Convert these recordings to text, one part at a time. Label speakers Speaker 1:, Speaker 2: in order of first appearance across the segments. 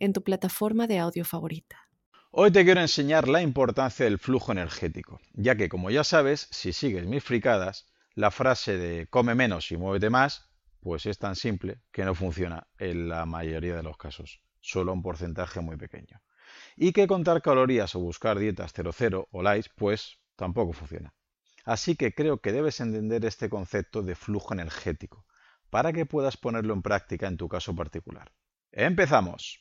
Speaker 1: en tu plataforma de audio favorita.
Speaker 2: Hoy te quiero enseñar la importancia del flujo energético, ya que como ya sabes, si sigues mis fricadas, la frase de come menos y muévete más, pues es tan simple que no funciona en la mayoría de los casos, solo un porcentaje muy pequeño y que contar calorías o buscar dietas 00 o light pues tampoco funciona. Así que creo que debes entender este concepto de flujo energético para que puedas ponerlo en práctica en tu caso particular. ¡Empezamos!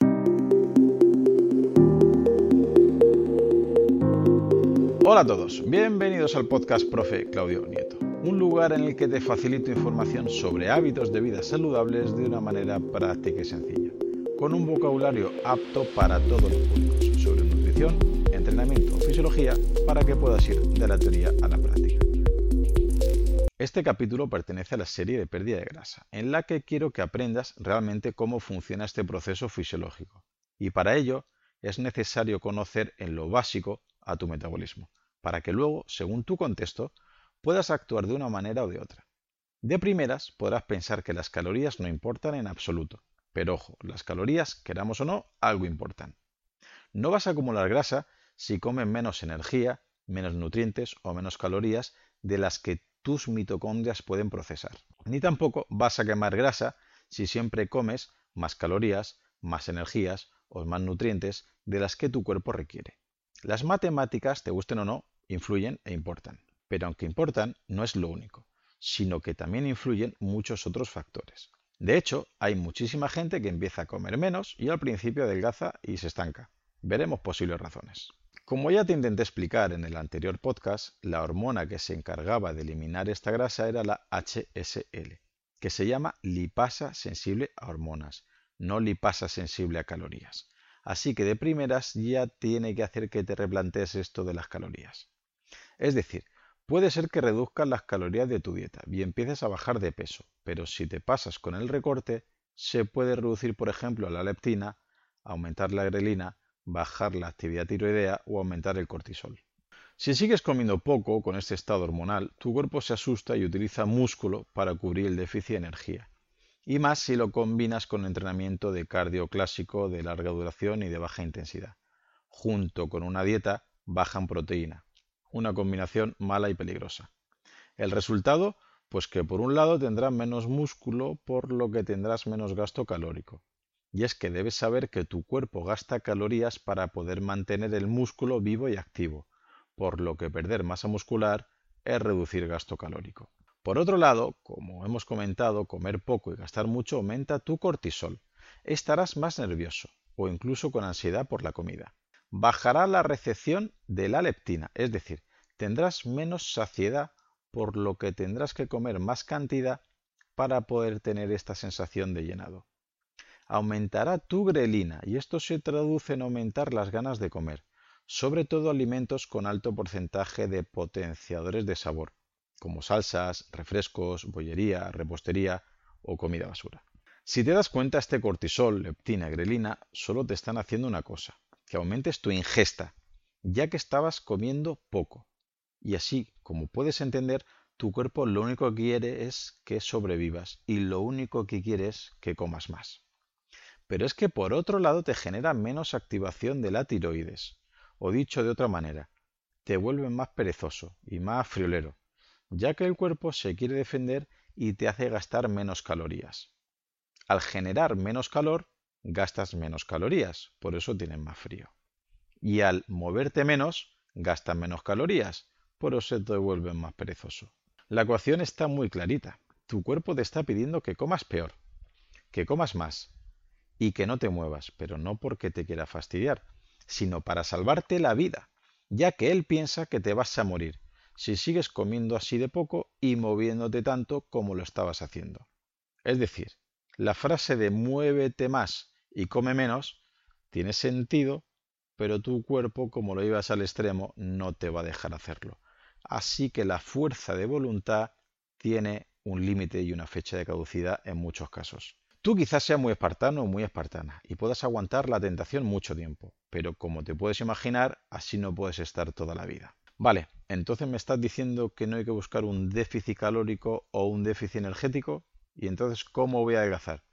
Speaker 2: Hola a todos, bienvenidos al podcast Profe Claudio Nieto, un lugar en el que te facilito información sobre hábitos de vida saludables de una manera práctica y sencilla con un vocabulario apto para todos los públicos sobre nutrición, entrenamiento o fisiología para que puedas ir de la teoría a la práctica. Este capítulo pertenece a la serie de pérdida de grasa, en la que quiero que aprendas realmente cómo funciona este proceso fisiológico. Y para ello es necesario conocer en lo básico a tu metabolismo, para que luego, según tu contexto, puedas actuar de una manera o de otra. De primeras podrás pensar que las calorías no importan en absoluto, pero ojo, las calorías, queramos o no, algo importan. No vas a acumular grasa si comes menos energía, menos nutrientes o menos calorías de las que tus mitocondrias pueden procesar. Ni tampoco vas a quemar grasa si siempre comes más calorías, más energías o más nutrientes de las que tu cuerpo requiere. Las matemáticas, te gusten o no, influyen e importan. Pero aunque importan, no es lo único, sino que también influyen muchos otros factores. De hecho, hay muchísima gente que empieza a comer menos y al principio adelgaza y se estanca. Veremos posibles razones. Como ya te intenté explicar en el anterior podcast, la hormona que se encargaba de eliminar esta grasa era la HSL, que se llama lipasa sensible a hormonas, no lipasa sensible a calorías. Así que de primeras ya tiene que hacer que te replantees esto de las calorías. Es decir, Puede ser que reduzcas las calorías de tu dieta y empieces a bajar de peso, pero si te pasas con el recorte, se puede reducir, por ejemplo, la leptina, aumentar la grelina, bajar la actividad tiroidea o aumentar el cortisol. Si sigues comiendo poco con este estado hormonal, tu cuerpo se asusta y utiliza músculo para cubrir el déficit de energía. Y más si lo combinas con entrenamiento de cardio clásico de larga duración y de baja intensidad, junto con una dieta baja en proteína, una combinación mala y peligrosa. El resultado, pues que por un lado tendrás menos músculo, por lo que tendrás menos gasto calórico. Y es que debes saber que tu cuerpo gasta calorías para poder mantener el músculo vivo y activo, por lo que perder masa muscular es reducir gasto calórico. Por otro lado, como hemos comentado, comer poco y gastar mucho aumenta tu cortisol. Estarás más nervioso o incluso con ansiedad por la comida bajará la recepción de la leptina, es decir, tendrás menos saciedad, por lo que tendrás que comer más cantidad para poder tener esta sensación de llenado. Aumentará tu grelina y esto se traduce en aumentar las ganas de comer, sobre todo alimentos con alto porcentaje de potenciadores de sabor, como salsas, refrescos, bollería, repostería o comida basura. Si te das cuenta, este cortisol, leptina, grelina, solo te están haciendo una cosa, que aumentes tu ingesta, ya que estabas comiendo poco. Y así, como puedes entender, tu cuerpo lo único que quiere es que sobrevivas y lo único que quiere es que comas más. Pero es que por otro lado te genera menos activación de la tiroides, o dicho de otra manera, te vuelve más perezoso y más friolero, ya que el cuerpo se quiere defender y te hace gastar menos calorías. Al generar menos calor, gastas menos calorías, por eso tienes más frío. Y al moverte menos, gastas menos calorías, por eso te vuelves más perezoso. La ecuación está muy clarita. Tu cuerpo te está pidiendo que comas peor, que comas más y que no te muevas, pero no porque te quiera fastidiar, sino para salvarte la vida, ya que él piensa que te vas a morir si sigues comiendo así de poco y moviéndote tanto como lo estabas haciendo. Es decir, la frase de muévete más y come menos tiene sentido pero tu cuerpo, como lo llevas al extremo, no te va a dejar hacerlo. Así que la fuerza de voluntad tiene un límite y una fecha de caducidad en muchos casos. Tú quizás seas muy espartano o muy espartana y puedas aguantar la tentación mucho tiempo, pero como te puedes imaginar, así no puedes estar toda la vida. Vale, entonces me estás diciendo que no hay que buscar un déficit calórico o un déficit energético, y entonces ¿cómo voy a adelgazar?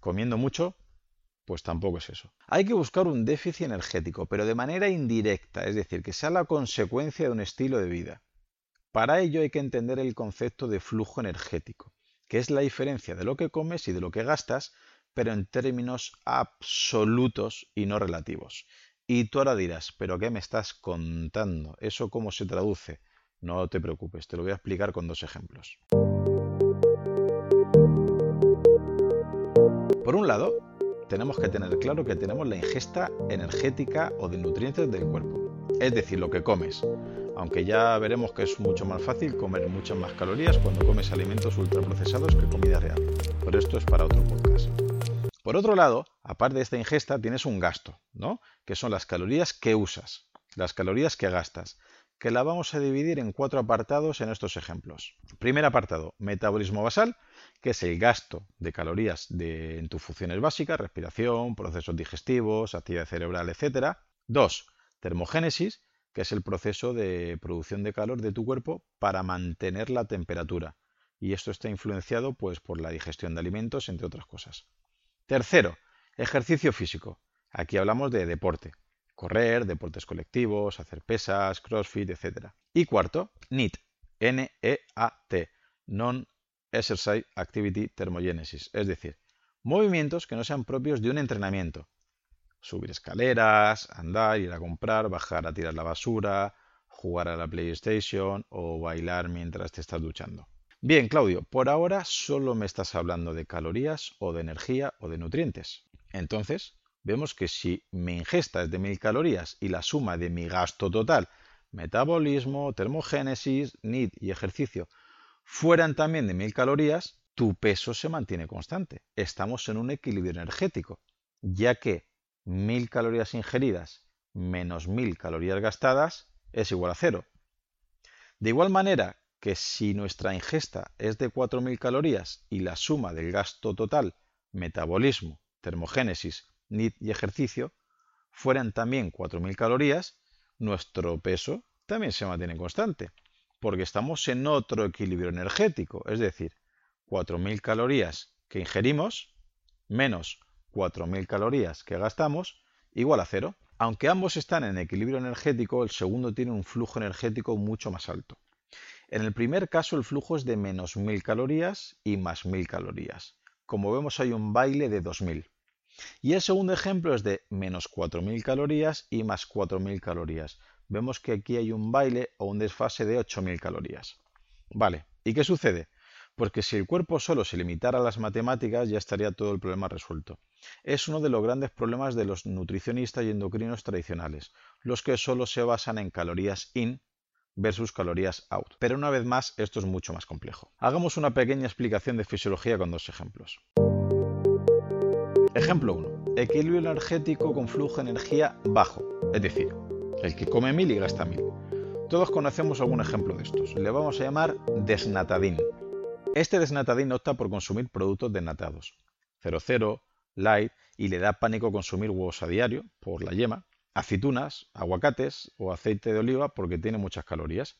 Speaker 2: ¿Comiendo mucho? Pues tampoco es eso. Hay que buscar un déficit energético, pero de manera indirecta, es decir, que sea la consecuencia de un estilo de vida. Para ello hay que entender el concepto de flujo energético, que es la diferencia de lo que comes y de lo que gastas, pero en términos absolutos y no relativos. Y tú ahora dirás, ¿pero qué me estás contando? ¿Eso cómo se traduce? No te preocupes, te lo voy a explicar con dos ejemplos. Por un lado, tenemos que tener claro que tenemos la ingesta energética o de nutrientes del cuerpo, es decir, lo que comes, aunque ya veremos que es mucho más fácil comer muchas más calorías cuando comes alimentos ultraprocesados que comida real, pero esto es para otro podcast. Por otro lado, aparte de esta ingesta, tienes un gasto, ¿no? Que son las calorías que usas, las calorías que gastas, que la vamos a dividir en cuatro apartados en estos ejemplos. Primer apartado, metabolismo basal, que es el gasto de calorías de, en tus funciones básicas, respiración, procesos digestivos, actividad cerebral, etc. Dos, termogénesis, que es el proceso de producción de calor de tu cuerpo para mantener la temperatura. Y esto está influenciado pues, por la digestión de alimentos, entre otras cosas. Tercero, ejercicio físico. Aquí hablamos de deporte. Correr, deportes colectivos, hacer pesas, crossfit, etc. Y cuarto, NEAT. N-E-A-T. Non-Exercise Activity Thermogenesis. Es decir, movimientos que no sean propios de un entrenamiento. Subir escaleras, andar, ir a comprar, bajar a tirar la basura, jugar a la PlayStation o bailar mientras te estás duchando. Bien, Claudio, por ahora solo me estás hablando de calorías o de energía o de nutrientes. Entonces, vemos que si mi ingesta es de mil calorías y la suma de mi gasto total, metabolismo, termogénesis, NIT y ejercicio, fueran también de mil calorías, tu peso se mantiene constante. Estamos en un equilibrio energético, ya que mil calorías ingeridas menos mil calorías gastadas es igual a cero. De igual manera que si nuestra ingesta es de 4.000 calorías y la suma del gasto total, metabolismo, termogénesis, NIT y ejercicio, fueran también 4.000 calorías, nuestro peso también se mantiene constante, porque estamos en otro equilibrio energético, es decir, 4.000 calorías que ingerimos menos 4.000 calorías que gastamos igual a cero. Aunque ambos están en equilibrio energético, el segundo tiene un flujo energético mucho más alto. En el primer caso el flujo es de menos 1000 calorías y más 1000 calorías. Como vemos hay un baile de 2000. Y el segundo ejemplo es de menos 4000 calorías y más 4000 calorías. Vemos que aquí hay un baile o un desfase de 8000 calorías. Vale, ¿y qué sucede? Porque si el cuerpo solo se limitara a las matemáticas ya estaría todo el problema resuelto. Es uno de los grandes problemas de los nutricionistas y endocrinos tradicionales, los que solo se basan en calorías in versus calorías out. Pero una vez más, esto es mucho más complejo. Hagamos una pequeña explicación de fisiología con dos ejemplos. Ejemplo 1. Equilibrio energético con flujo de energía bajo, es decir, el que come mil y gasta mil. Todos conocemos algún ejemplo de estos. Le vamos a llamar desnatadín. Este desnatadín opta por consumir productos desnatados. 00, light, y le da pánico consumir huevos a diario por la yema, aceitunas, aguacates o aceite de oliva porque tiene muchas calorías.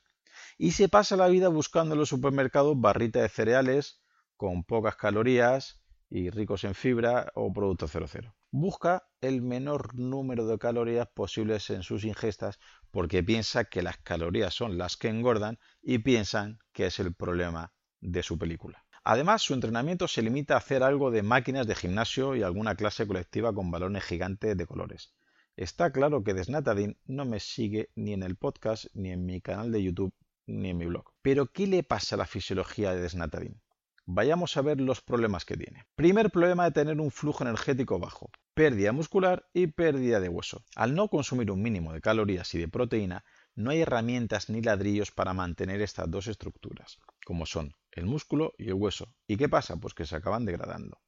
Speaker 2: Y se pasa la vida buscando en los supermercados barritas de cereales con pocas calorías y ricos en fibra o productos 00. Busca el menor número de calorías posibles en sus ingestas porque piensa que las calorías son las que engordan y piensan que es el problema de su película. Además, su entrenamiento se limita a hacer algo de máquinas de gimnasio y alguna clase colectiva con balones gigantes de colores. Está claro que Desnatadin no me sigue ni en el podcast, ni en mi canal de YouTube, ni en mi blog. Pero, ¿qué le pasa a la fisiología de Desnatadin? Vayamos a ver los problemas que tiene. Primer problema de tener un flujo energético bajo. Pérdida muscular y pérdida de hueso. Al no consumir un mínimo de calorías y de proteína, no hay herramientas ni ladrillos para mantener estas dos estructuras, como son el músculo y el hueso. ¿Y qué pasa? Pues que se acaban degradando.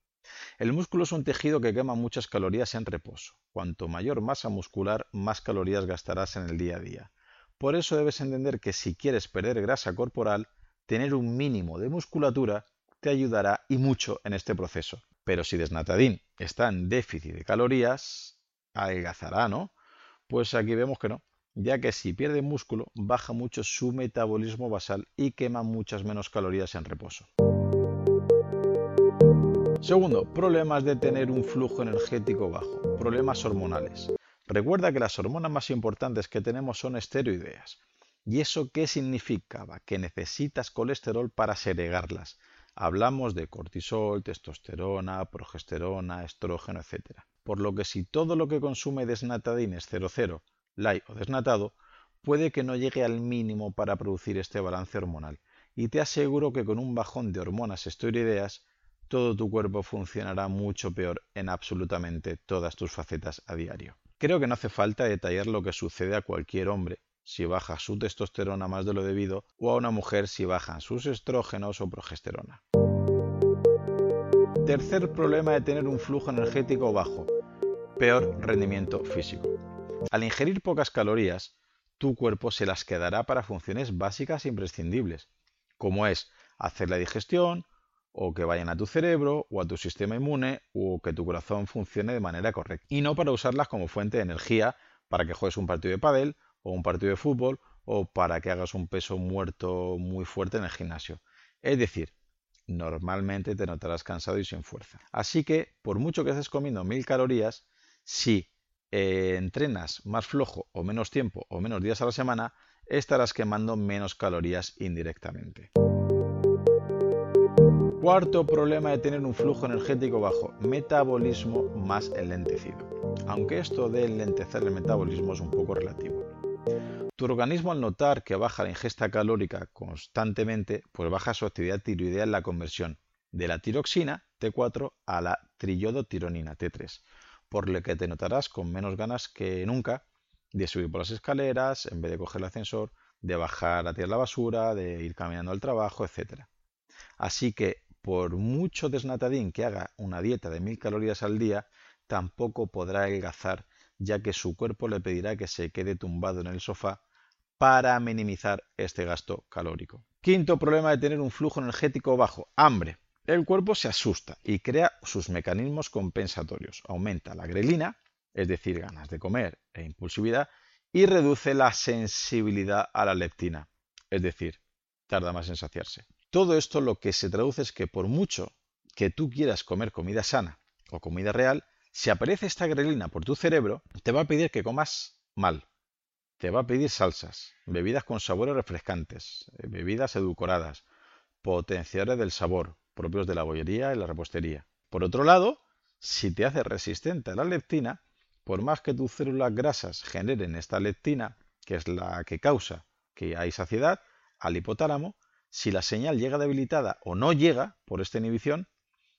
Speaker 2: El músculo es un tejido que quema muchas calorías en reposo. Cuanto mayor masa muscular, más calorías gastarás en el día a día. Por eso debes entender que si quieres perder grasa corporal, tener un mínimo de musculatura te ayudará y mucho en este proceso. Pero si desnatadín está en déficit de calorías, adelgazará, ¿no? Pues aquí vemos que no, ya que si pierde músculo, baja mucho su metabolismo basal y quema muchas menos calorías en reposo. Segundo, problemas de tener un flujo energético bajo, problemas hormonales. Recuerda que las hormonas más importantes que tenemos son esteroideas. ¿Y eso qué significaba? Que necesitas colesterol para segregarlas. Hablamos de cortisol, testosterona, progesterona, estrógeno, etc. Por lo que si todo lo que consume desnatadín es 00, light o desnatado, puede que no llegue al mínimo para producir este balance hormonal. Y te aseguro que con un bajón de hormonas esteroideas todo tu cuerpo funcionará mucho peor en absolutamente todas tus facetas a diario. Creo que no hace falta detallar lo que sucede a cualquier hombre si baja su testosterona más de lo debido o a una mujer si bajan sus estrógenos o progesterona. Tercer problema de tener un flujo energético bajo, peor rendimiento físico. Al ingerir pocas calorías, tu cuerpo se las quedará para funciones básicas e imprescindibles, como es hacer la digestión, o que vayan a tu cerebro o a tu sistema inmune o que tu corazón funcione de manera correcta. Y no para usarlas como fuente de energía para que juegues un partido de pádel o un partido de fútbol o para que hagas un peso muerto muy fuerte en el gimnasio. Es decir, normalmente te notarás cansado y sin fuerza. Así que, por mucho que estés comiendo mil calorías, si eh, entrenas más flojo o menos tiempo o menos días a la semana, estarás quemando menos calorías indirectamente. Cuarto problema de tener un flujo energético bajo, metabolismo más enlentecido. Aunque esto de enlentecer el metabolismo es un poco relativo. Tu organismo al notar que baja la ingesta calórica constantemente, pues baja su actividad tiroidea en la conversión de la tiroxina T4 a la triyodotironina T3, por lo que te notarás con menos ganas que nunca de subir por las escaleras en vez de coger el ascensor, de bajar a tirar la basura, de ir caminando al trabajo, etc. Así que por mucho desnatadín que haga una dieta de mil calorías al día, tampoco podrá adelgazar, ya que su cuerpo le pedirá que se quede tumbado en el sofá para minimizar este gasto calórico. Quinto problema de tener un flujo energético bajo, hambre. El cuerpo se asusta y crea sus mecanismos compensatorios. Aumenta la grelina, es decir, ganas de comer e impulsividad, y reduce la sensibilidad a la leptina, es decir, tarda más en saciarse. Todo esto lo que se traduce es que por mucho que tú quieras comer comida sana o comida real, si aparece esta grelina por tu cerebro, te va a pedir que comas mal. Te va a pedir salsas, bebidas con sabores refrescantes, eh, bebidas edulcoradas, potenciadores del sabor, propios de la bollería y la repostería. Por otro lado, si te hace resistente a la leptina, por más que tus células grasas generen esta leptina, que es la que causa que hay saciedad, al hipotálamo, si la señal llega debilitada o no llega por esta inhibición,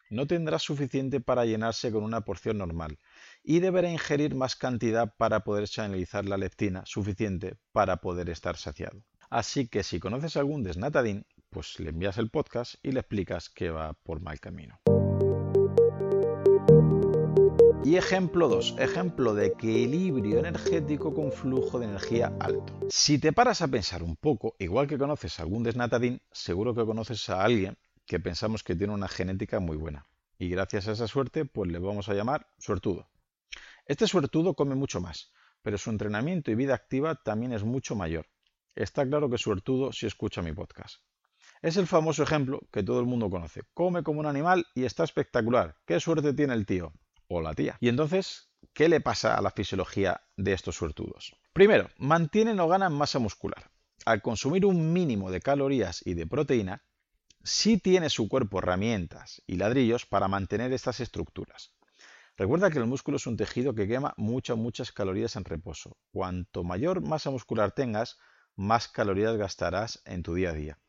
Speaker 2: no tendrá suficiente para llenarse con una porción normal y deberá ingerir más cantidad para poder señalizar la leptina suficiente para poder estar saciado. Así que si conoces algún desnatadín, pues le envías el podcast y le explicas que va por mal camino. Y ejemplo 2, ejemplo de equilibrio energético con flujo de energía alto. Si te paras a pensar un poco, igual que conoces a algún desnatadín, seguro que conoces a alguien que pensamos que tiene una genética muy buena. Y gracias a esa suerte, pues le vamos a llamar suertudo. Este suertudo come mucho más, pero su entrenamiento y vida activa también es mucho mayor. Está claro que suertudo si escucha mi podcast. Es el famoso ejemplo que todo el mundo conoce. Come como un animal y está espectacular. ¿Qué suerte tiene el tío? o la tía. Y entonces, ¿qué le pasa a la fisiología de estos suertudos? Primero, mantienen o ganan masa muscular. Al consumir un mínimo de calorías y de proteína, sí tiene su cuerpo herramientas y ladrillos para mantener estas estructuras. Recuerda que el músculo es un tejido que quema muchas, muchas calorías en reposo. Cuanto mayor masa muscular tengas, más calorías gastarás en tu día a día.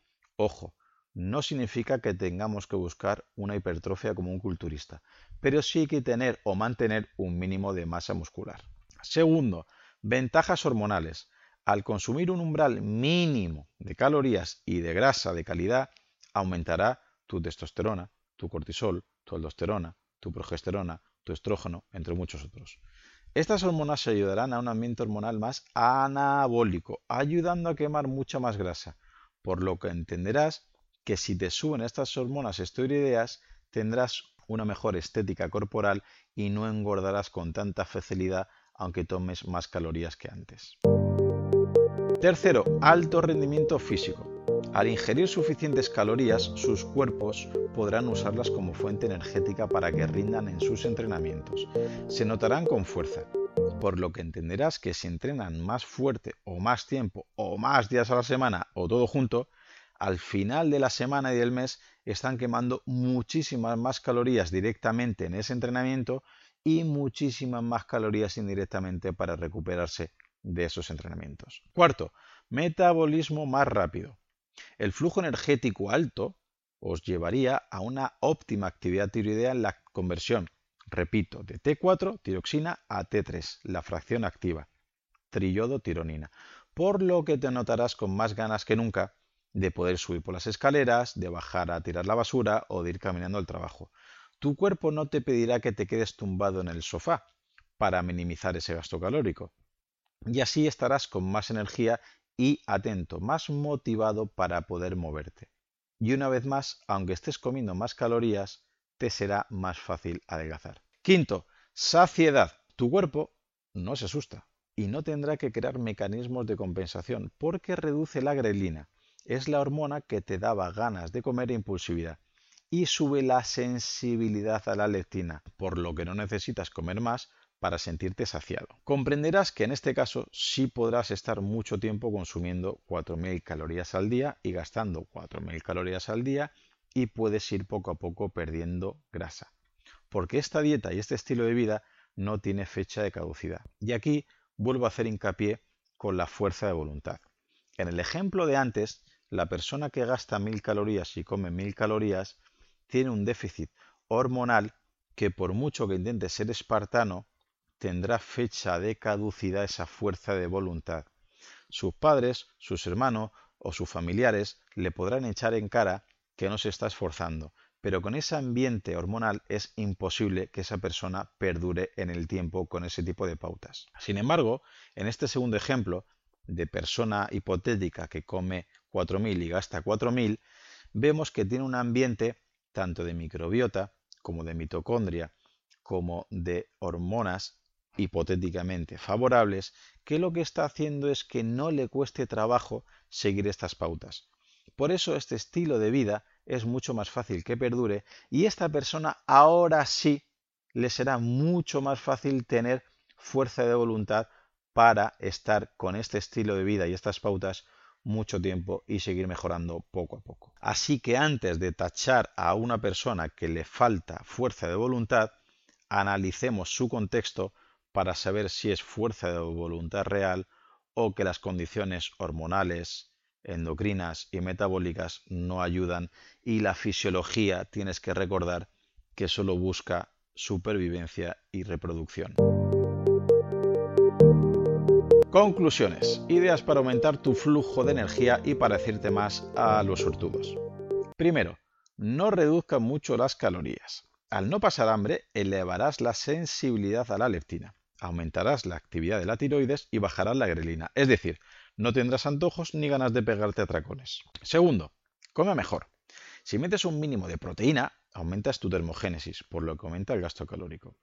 Speaker 2: Ojo, no significa que tengamos que buscar una hipertrofia como un culturista, pero sí hay que tener o mantener un mínimo de masa muscular. Segundo, ventajas hormonales. Al consumir un umbral mínimo de calorías y de grasa de calidad, aumentará tu testosterona, tu cortisol, tu aldosterona, tu progesterona, tu estrógeno, entre muchos otros. Estas hormonas ayudarán a un ambiente hormonal más anabólico, ayudando a quemar mucha más grasa, por lo que entenderás que si te suben estas hormonas esteroideas tendrás una mejor estética corporal y no engordarás con tanta facilidad aunque tomes más calorías que antes. Tercero, alto rendimiento físico. Al ingerir suficientes calorías, sus cuerpos podrán usarlas como fuente energética para que rindan en sus entrenamientos. Se notarán con fuerza, por lo que entenderás que si entrenan más fuerte o más tiempo o más días a la semana o todo junto, al final de la semana y del mes están quemando muchísimas más calorías directamente en ese entrenamiento y muchísimas más calorías indirectamente para recuperarse de esos entrenamientos. Cuarto, metabolismo más rápido. El flujo energético alto os llevaría a una óptima actividad tiroidea en la conversión, repito, de T4, tiroxina, a T3, la fracción activa, triyodo tironina, por lo que te notarás con más ganas que nunca de poder subir por las escaleras, de bajar a tirar la basura o de ir caminando al trabajo. Tu cuerpo no te pedirá que te quedes tumbado en el sofá para minimizar ese gasto calórico. Y así estarás con más energía y atento, más motivado para poder moverte. Y una vez más, aunque estés comiendo más calorías, te será más fácil adelgazar. Quinto, saciedad. Tu cuerpo no se asusta y no tendrá que crear mecanismos de compensación porque reduce la grelina es la hormona que te daba ganas de comer e impulsividad y sube la sensibilidad a la leptina, por lo que no necesitas comer más para sentirte saciado. Comprenderás que en este caso sí podrás estar mucho tiempo consumiendo 4.000 calorías al día y gastando 4.000 calorías al día y puedes ir poco a poco perdiendo grasa. Porque esta dieta y este estilo de vida no tiene fecha de caducidad. Y aquí vuelvo a hacer hincapié con la fuerza de voluntad. En el ejemplo de antes, la persona que gasta mil calorías y come mil calorías tiene un déficit hormonal que por mucho que intente ser espartano, tendrá fecha de caducidad esa fuerza de voluntad. Sus padres, sus hermanos o sus familiares le podrán echar en cara que no se está esforzando, pero con ese ambiente hormonal es imposible que esa persona perdure en el tiempo con ese tipo de pautas. Sin embargo, en este segundo ejemplo de persona hipotética que come 4.000 y gasta 4.000, vemos que tiene un ambiente tanto de microbiota como de mitocondria, como de hormonas hipotéticamente favorables, que lo que está haciendo es que no le cueste trabajo seguir estas pautas. Por eso este estilo de vida es mucho más fácil que perdure y esta persona ahora sí le será mucho más fácil tener fuerza de voluntad para estar con este estilo de vida y estas pautas mucho tiempo y seguir mejorando poco a poco. Así que antes de tachar a una persona que le falta fuerza de voluntad, analicemos su contexto para saber si es fuerza de voluntad real o que las condiciones hormonales, endocrinas y metabólicas no ayudan y la fisiología tienes que recordar que solo busca supervivencia y reproducción. Conclusiones. Ideas para aumentar tu flujo de energía y parecerte más a los sortudos. Primero, no reduzca mucho las calorías. Al no pasar hambre, elevarás la sensibilidad a la leptina, aumentarás la actividad de la tiroides y bajarás la grelina. Es decir, no tendrás antojos ni ganas de pegarte a tracones. Segundo, come mejor. Si metes un mínimo de proteína, aumentas tu termogénesis, por lo que aumenta el gasto calórico.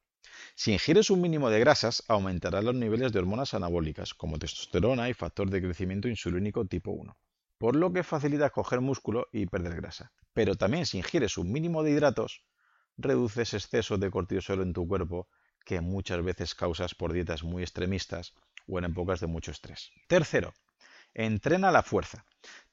Speaker 2: Si ingieres un mínimo de grasas, aumentarán los niveles de hormonas anabólicas, como testosterona y factor de crecimiento insulínico tipo 1, por lo que facilita coger músculo y perder grasa. Pero también si ingieres un mínimo de hidratos, reduces exceso de cortisol en tu cuerpo que muchas veces causas por dietas muy extremistas o en épocas de mucho estrés. Tercero, entrena la fuerza.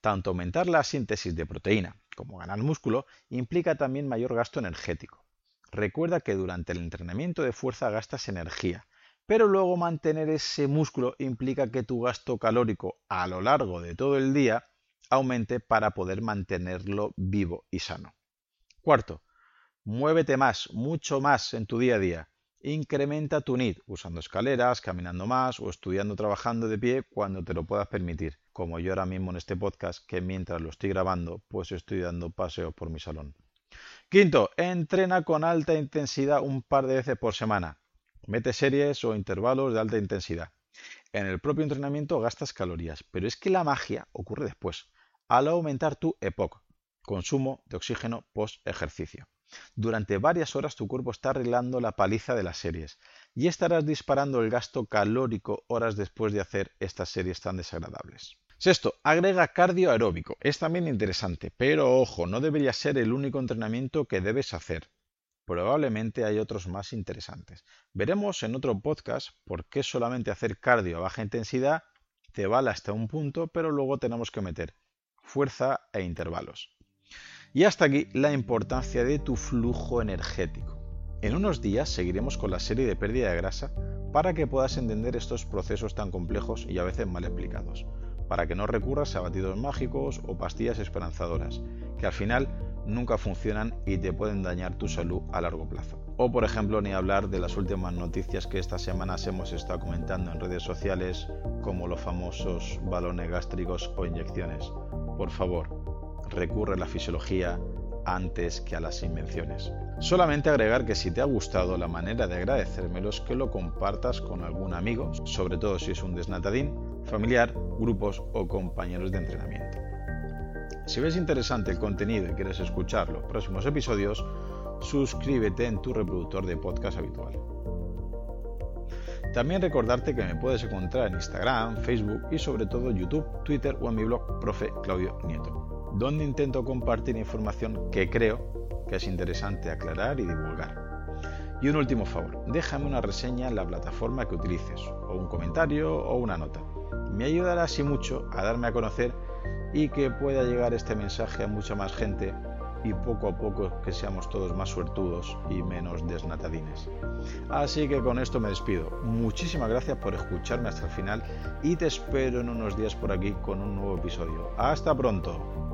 Speaker 2: Tanto aumentar la síntesis de proteína como ganar músculo implica también mayor gasto energético. Recuerda que durante el entrenamiento de fuerza gastas energía, pero luego mantener ese músculo implica que tu gasto calórico a lo largo de todo el día aumente para poder mantenerlo vivo y sano. Cuarto, muévete más, mucho más en tu día a día. Incrementa tu NIT usando escaleras, caminando más o estudiando trabajando de pie cuando te lo puedas permitir, como yo ahora mismo en este podcast que mientras lo estoy grabando pues estoy dando paseos por mi salón. Quinto, entrena con alta intensidad un par de veces por semana. Mete series o intervalos de alta intensidad. En el propio entrenamiento gastas calorías, pero es que la magia ocurre después, al aumentar tu EPOC, consumo de oxígeno post ejercicio. Durante varias horas tu cuerpo está arreglando la paliza de las series y estarás disparando el gasto calórico horas después de hacer estas series tan desagradables. Sexto, agrega cardio aeróbico. Es también interesante, pero ojo, no debería ser el único entrenamiento que debes hacer. Probablemente hay otros más interesantes. Veremos en otro podcast por qué solamente hacer cardio a baja intensidad te vale hasta un punto, pero luego tenemos que meter fuerza e intervalos. Y hasta aquí la importancia de tu flujo energético. En unos días seguiremos con la serie de pérdida de grasa para que puedas entender estos procesos tan complejos y a veces mal explicados, para que no recurras a batidos mágicos o pastillas esperanzadoras, que al final nunca funcionan y te pueden dañar tu salud a largo plazo. O por ejemplo, ni hablar de las últimas noticias que estas semanas hemos estado comentando en redes sociales, como los famosos balones gástricos o inyecciones. Por favor, recurre a la fisiología antes que a las invenciones. Solamente agregar que si te ha gustado la manera de agradecérmelo es que lo compartas con algún amigo, sobre todo si es un desnatadín, familiar, grupos o compañeros de entrenamiento. Si ves interesante el contenido y quieres escuchar los próximos episodios, suscríbete en tu reproductor de podcast habitual. También recordarte que me puedes encontrar en Instagram, Facebook y sobre todo YouTube, Twitter o en mi blog Profe Claudio Nieto, donde intento compartir información que creo que es interesante aclarar y divulgar. Y un último favor, déjame una reseña en la plataforma que utilices, o un comentario o una nota. Me ayudará así mucho a darme a conocer y que pueda llegar este mensaje a mucha más gente y poco a poco que seamos todos más suertudos y menos desnatadines. Así que con esto me despido. Muchísimas gracias por escucharme hasta el final y te espero en unos días por aquí con un nuevo episodio. Hasta pronto.